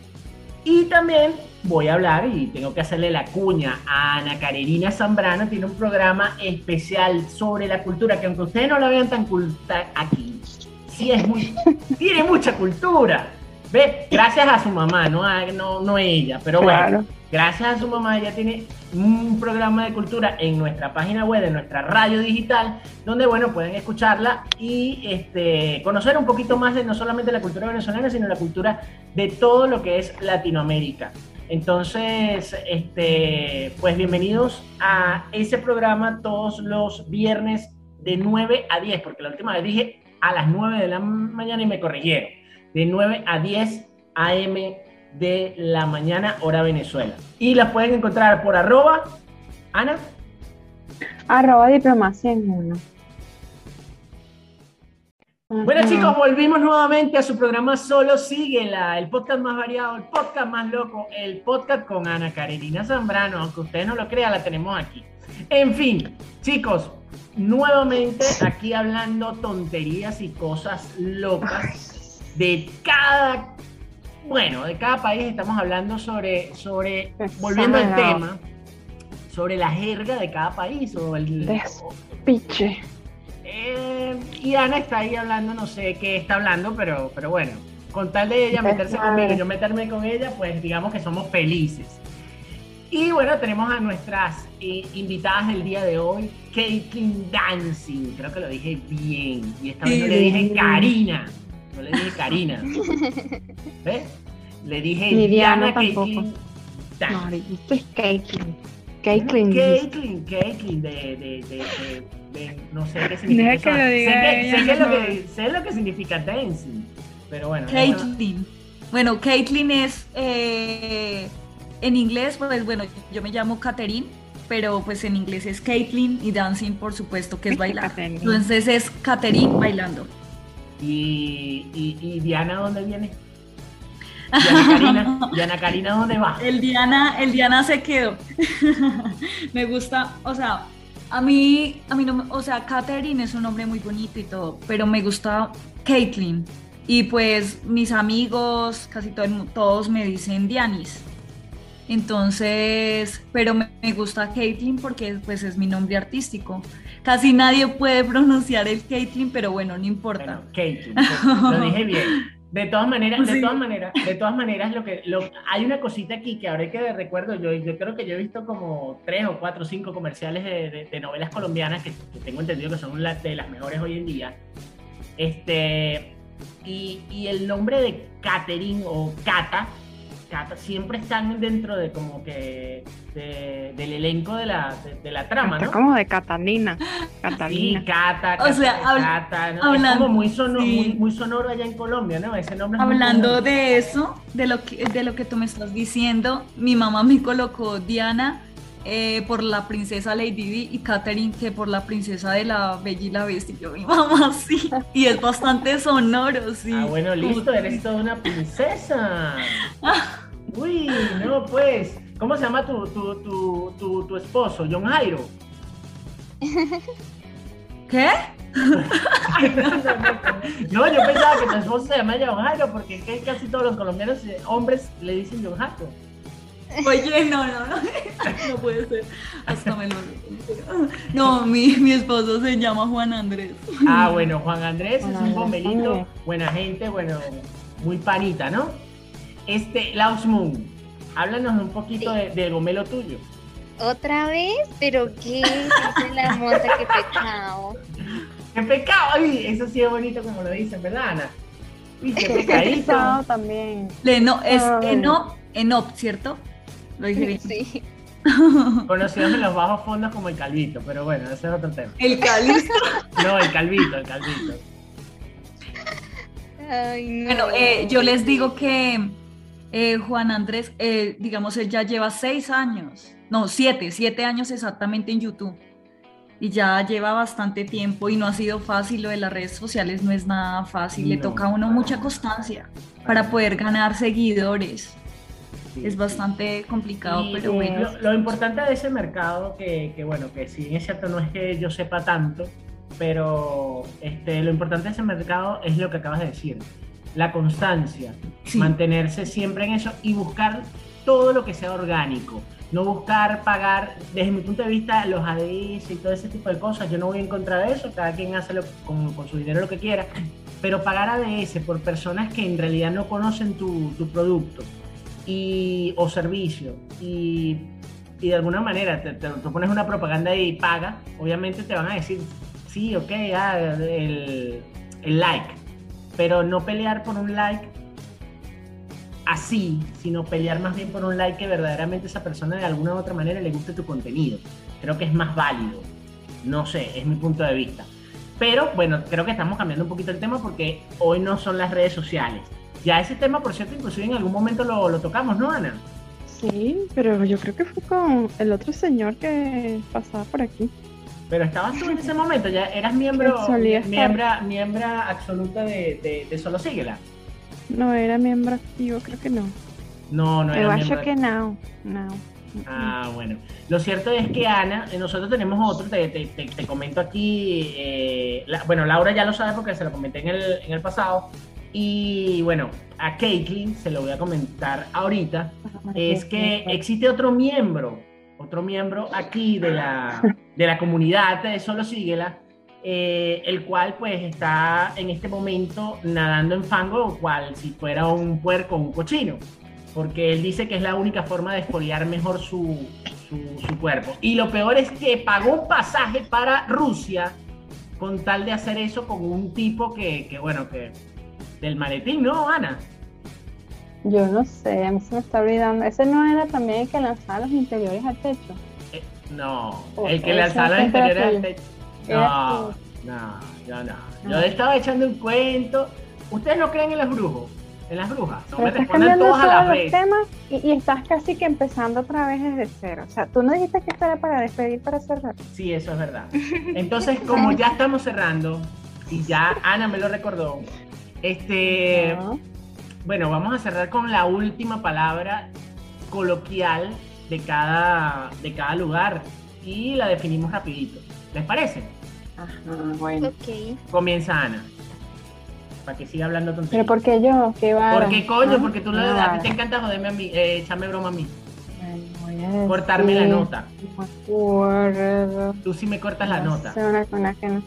Y también voy a hablar, y tengo que hacerle la cuña a Ana Carolina Zambrano, tiene un programa especial sobre la cultura, que aunque ustedes no la vean tan culta aquí, sí es muy, [laughs] tiene mucha cultura. ¿Ve? Gracias a su mamá, no, a, no, no ella, pero bueno, Claro. Gracias a su mamá ella tiene un programa de cultura en nuestra página web, en nuestra radio digital, donde bueno, pueden escucharla y este, conocer un poquito más de no solamente la cultura venezolana, sino la cultura de todo lo que es Latinoamérica. Entonces, este, pues bienvenidos a ese programa todos los viernes de 9 a 10, porque la última vez dije a las 9 de la mañana y me corrigieron. De 9 a 10 AM de la mañana, hora Venezuela. Y las pueden encontrar por arroba, Ana, Arroba diplomacia en uno. Bueno Ajá. chicos, volvimos nuevamente a su programa Solo Síguela, el podcast más variado, el podcast más loco, el podcast con Ana Carolina Zambrano, aunque ustedes no lo crean, la tenemos aquí. En fin, chicos, nuevamente aquí hablando tonterías y cosas locas de cada, bueno, de cada país estamos hablando sobre, sobre, volviendo al tema, sobre la jerga de cada país o el... Piche. Eh, y Ana está ahí hablando, no sé qué está hablando, pero, pero bueno, con tal de ella meterse conmigo y yo meterme con ella, pues digamos que somos felices. Y bueno, tenemos a nuestras eh, invitadas del día de hoy, Caitlin Dancing, creo que lo dije bien, y esta vez no le dije Karina, no le dije Karina, [laughs] ¿ves? Le dije Ni Diana Diana tampoco. Caitlin. No, esto es Caitlyn. Caitlyn. Caitlyn, Caitlyn, de, de, de, de- de- no sé qué significa. Deja que eso. lo diga sé, que, ella sé, que lo que, sé lo que significa dancing, pero bueno. Caitlyn. Bueno, Caitlyn es eh, en inglés, pues bueno, yo me llamo Catherine, pero pues en inglés es Caitlyn y dancing, por supuesto, que es bailar. Entonces es Catherine bailando. Y, y, y Diana, ¿dónde viene? [laughs] Diana Karina, Diana Karina, ¿dónde va? El Diana, el Diana se quedó. [laughs] me gusta, o sea, a mí, a mí no, o sea, Catherine es un nombre muy bonito y todo, pero me gusta Caitlyn. Y pues mis amigos, casi todo todos me dicen Dianis. Entonces, pero me, me gusta Caitlyn porque pues es mi nombre artístico. Casi nadie puede pronunciar el Caitlyn, pero bueno, no importa. Bueno, Caitlyn, Caitlyn, lo [laughs] dije bien. De todas maneras, de todas maneras, de todas maneras, lo que lo, hay una cosita aquí que ahora que recuerdo, yo, yo creo que yo he visto como tres o cuatro o cinco comerciales de, de- de novelas colombianas que, que tengo entendido que son la- de las mejores hoy en día. Este, y, y el nombre de Catherine o Cata, Cata siempre están dentro de como que de- del elenco de la, de, de la trama, Está ¿no? como de Catalina. [laughs] Sí, Catalina. Cata, O sea, Cata, habl- Cata, ¿no? hablando- es como muy, sono- sí. muy, muy sonoro allá en Colombia, ¿no? Ese nombre es Hablando de eso, de lo que, de lo que tú me estás diciendo, mi mamá me colocó Diana eh, por la princesa Lady Di y Catherine que por la princesa de la Bella y la Bestia. Y yo, mi mamá [laughs] sí, y es bastante sonoro, sí. Ah, bueno, listo, eres toda una princesa. [laughs] Uy, no, pues. ¿Cómo se llama tu, tu, tu, tu, tu esposo? John Jairo. [laughs] ¿Qué? No, yo pensaba que tu esposo se llama John Jairo porque casi todos los colombianos, eh, hombres, le dicen John Jairo. Oye, no, no, no, [laughs] no puede ser. Hasta me lo No, mi, mi esposo se llama Juan Andrés. Ah, bueno, Juan Andrés Juan es un hombre. buena gente, bueno, muy panita, ¿no? Este, Laos Moon, háblanos un poquito Sí. de- del gomelo tuyo. ¿Otra vez? ¿Pero qué? Dice la monta, qué pecado. ¡Qué pecado! Ay, eso sí es bonito como lo dicen, ¿verdad, Ana? Uy, qué Qué pecadito. también. Leno, es Ah. Enop, Enop, ¿cierto? Lo dije bien. Sí. Conocidos en los bajos fondos como el calvito, pero bueno, ese es otro tema. El cáliz. No, el calvito, el calvito. Ay, no. Bueno, eh, yo les digo que eh, Juan Andrés, eh, digamos, él ya lleva seis años, no, siete, siete años exactamente en YouTube. Y ya lleva bastante tiempo y no ha sido fácil, lo de las redes sociales no es nada fácil, le toca a uno mucha constancia para poder ganar seguidores. Sí, es bastante complicado, Y pero bueno. lo, lo importante de ese mercado, que, que bueno, que si es cierto, no es que yo sepa tanto, pero este, lo importante de ese mercado es lo que acabas de decir, la constancia, Sí. mantenerse siempre en eso y buscar todo lo que sea orgánico. No buscar pagar, desde mi punto de vista, los ADS y todo ese tipo de cosas. Yo no voy en contra de eso, cada quien hace lo- con, con su dinero lo que quiera. Pero pagar ADS por personas que en realidad no conocen tu, tu producto y, o servicio y, y de alguna manera te, te- tú pones una propaganda y paga, obviamente te van a decir, sí, ok, ah, el, el like. Pero no pelear por un like así, sino pelear más bien por un like que verdaderamente esa persona de alguna u otra manera le guste tu contenido. Creo que es más válido. No sé, es mi punto de vista. Pero bueno, creo que estamos cambiando un poquito el tema porque hoy no son las redes sociales. Ya ese tema, por cierto, inclusive en algún momento lo, lo tocamos, ¿no, Ana? Sí, pero yo creo que fue con el otro señor que pasaba por aquí. Pero estabas tú en ese momento, ya eras miembro, [laughs] miembra, miembra absoluta de, de, de Solo Síguela. No era miembro activo, creo que no. No, no era miembro. que no. No. Ah, bueno. Lo cierto es que Ana, nosotros tenemos otro, te, te- te- te comento aquí, eh, la- bueno, Laura ya lo sabe porque se lo comenté en el, en el pasado, y bueno, a Caitlin se lo voy a comentar ahorita, es que existe otro miembro, otro miembro aquí de la, de la comunidad de Solo Síguela, eh, el cual pues está en este momento nadando en fango, cual si fuera un puerco o un cochino, porque él dice que es la única forma de exfoliar mejor su, su, su cuerpo. Y lo peor es que pagó un pasaje para Rusia con tal de hacer eso con un tipo que, que bueno, que del maletín, ¿no, Ana? Yo no sé, a mí se me está olvidando. Ese no era también el que lanzaba los interiores al techo. Eh, no, Oh, el que lanzaba los interiores al techo. No, no, yo no. Yo Ah. estaba echando un cuento. ¿Ustedes no creen en los brujos? ¿En las brujas? No Pero me cambiando todos a la vez. temas y, y estás casi que empezando otra vez desde cero. O sea, tú no dijiste que era para despedir, para cerrar. Sí, eso es verdad. Entonces, como [laughs] ya estamos cerrando, y ya Ana me lo recordó, este, No. bueno, vamos a cerrar con la última palabra coloquial de cada, de cada lugar y la definimos rapidito. ¿Les parece? Ajá, bueno. Ok. Comienza Ana. Para que siga hablando Pero tonterías. ¿por qué yo? ¿Qué va? ¿Por qué coño? Porque tú lo, a ti te encanta joderme a mí, eh, echarme broma a mí, cortarme la nota. No me acuerdo. Tú sí me cortas la No nota. una la que no-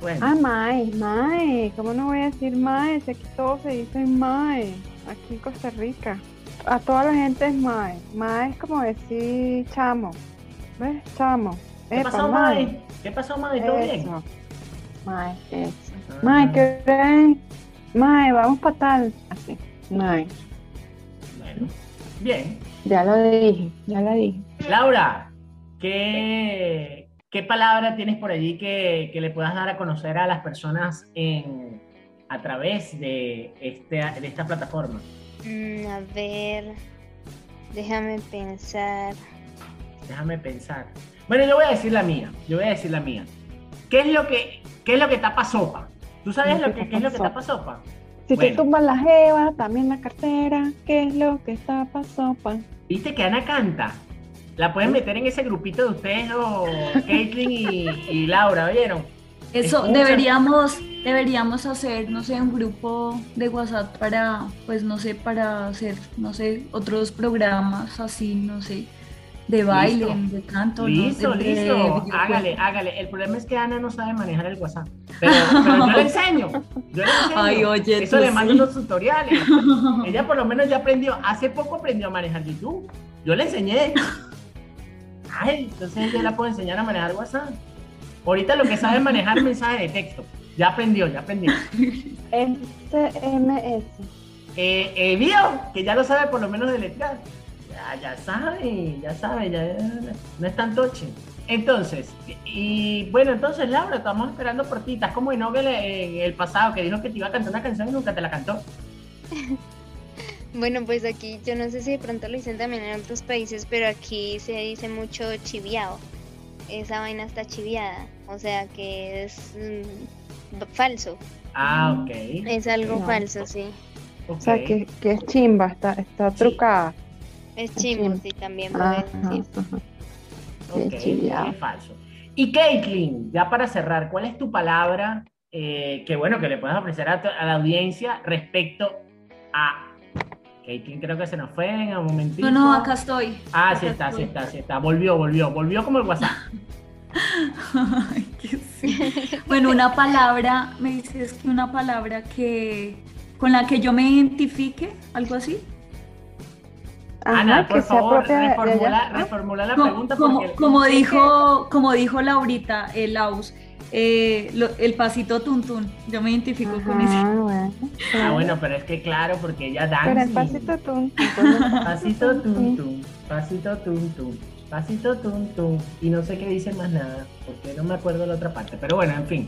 Bueno, Ah, Mae, Mae. ¿Cómo no voy a decir Mae? Si aquí todos se dicen Mae. Aquí en Costa Rica. A toda la gente es Mae. Mae es como decir chamo. ¿Ves? Chamo. ¿qué Epa, pasó, mae. Mae? ¿Qué pasó, Mae? ¿Todo bien? Eso. Mae, eso. Ah. Mae, ¿qué es? Mae, vamos para tal. Así. Mae. Bueno, bien. Ya lo dije, ya lo dije. Laura, ¿qué, qué palabra tienes por allí que, que le puedas dar a conocer a las personas en, a través de, este, de esta plataforma? Mm, a ver, déjame pensar. Déjame pensar. Bueno, yo voy a decir la mía. Yo voy a decir la mía. ¿Qué es lo que, qué es lo que tapa sopa? ¿Tú sabes lo que, qué es lo que tapa sopa? Si Bueno. te tumban la jeva, también la cartera. ¿Qué es lo que está pa' sopa? ¿Viste que Ana canta? La pueden meter en ese grupito de ustedes, o Caitlin y, y Laura, ¿oyeron? Eso deberíamos, deberíamos hacer, no sé, un grupo de WhatsApp para, pues no sé, para hacer, no sé, otros programas así, no sé, de baile, Listo. de canto, ¿no? Listo, de- de listo. Hágale, hágale. El problema es que Ana no sabe manejar el WhatsApp. Pero, pero yo le enseño. Yo le enseño. Ay, oye, Eso le mando sí. unos tutoriales. [laughs] Ella por lo menos ya aprendió. Hace poco aprendió a manejar YouTube. Yo le enseñé. Entonces ella la puedo enseñar a manejar WhatsApp. Ahorita lo que sabe es manejar mensajes de texto. Ya aprendió, ya aprendió. SMS. Eh, eh, vio que ya lo sabe por lo menos de letras. Ya, ya sabe, ya sabe, ya, no es tan toche. Entonces, y bueno, entonces Laura, estamos esperando por ti. Estás como Inogel en el pasado que dijo que te iba a cantar una canción y nunca te la cantó. [laughs] Bueno, pues aquí yo no sé si de pronto lo dicen también en otros países, pero aquí se dice mucho chiviado. Esa vaina está chiviada, o sea que es mm, falso, Ah, ok. es algo No. falso, sí. O sea, que, que es chimba, está, está Sí. trucada. Es Es chimbo, sí, también Ajá, puede decir. Ok, chiviao. es falso. Y Caitlin, ya para cerrar, ¿cuál es tu palabra eh, que bueno que le puedes ofrecer a, tu- a la audiencia respecto a Caitlin? Creo que se nos fue en un momentito. No, no, acá estoy. Ah, Acá sí está, sí está, sí está. Volvió, volvió, volvió como el WhatsApp. [laughs] Ay, que sí. Bueno, una palabra, me dices que una palabra que con la que yo me identifique, algo así. Ajá, Ana, por favor, reformula, reformula la pregunta como- porque como dijo, como dijo Laurita, el Laus, eh, lo- el pasito tuntún. Yo me identifico con. Ajá, bueno. Ah, claro. bueno, pero es que claro, porque ella danza. Pero el pasito tum. Pasito tum, pasito tum, pasito tum. Y no sé qué dice más nada, porque no me acuerdo la otra parte. Pero bueno, en fin.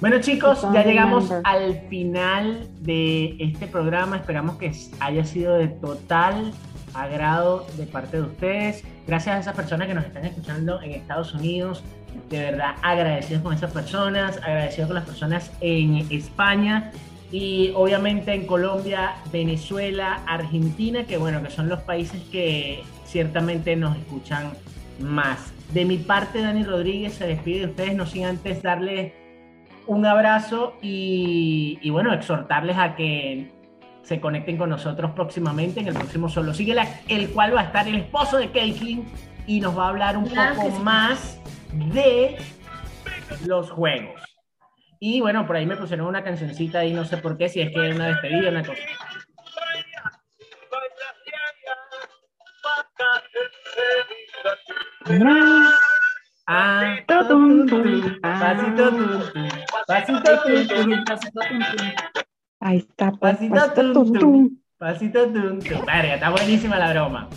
Bueno chicos, ya llegamos al final de este programa. Esperamos que haya sido de total agrado de parte de ustedes. Gracias a esas personas que nos están escuchando en Estados Unidos. De verdad, agradecidos con esas personas, agradecidos con las personas en España y obviamente en Colombia, Venezuela, Argentina, que bueno, que son los países que ciertamente nos escuchan más. De mi parte, Dani Rodríguez se despide de ustedes, no sin antes darles un abrazo y, y bueno, exhortarles a que se conecten con nosotros próximamente en el próximo Solo Síguela, el cual va a estar el esposo de Caitlin y nos va a hablar un Claro poco sí. más de los juegos. Y bueno, por ahí me pusieron una cancioncita y no sé por qué, si es que es una despedida, una cosa. Ah, pasito pasito Ahí está, pues, Pasito pasito tum, tum, tum. tum. pasito tum, tum. Verga, está buenísima la broma.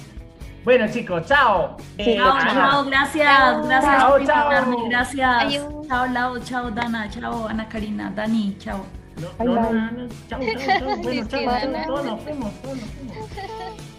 Bueno, chicos, chao. Sí, Eh, Chao, Ana, chao, gracias, Chao. gracias Chao, por chao. invitarme, gracias. Adiós. Chao, Lau, chao, Dana, chao, Ana Karina, Dani, chao. No, no, no, no, no. Chao, chao, chao. Bueno, chao, todos nos fuimos, todos nos fuimos. [laughs]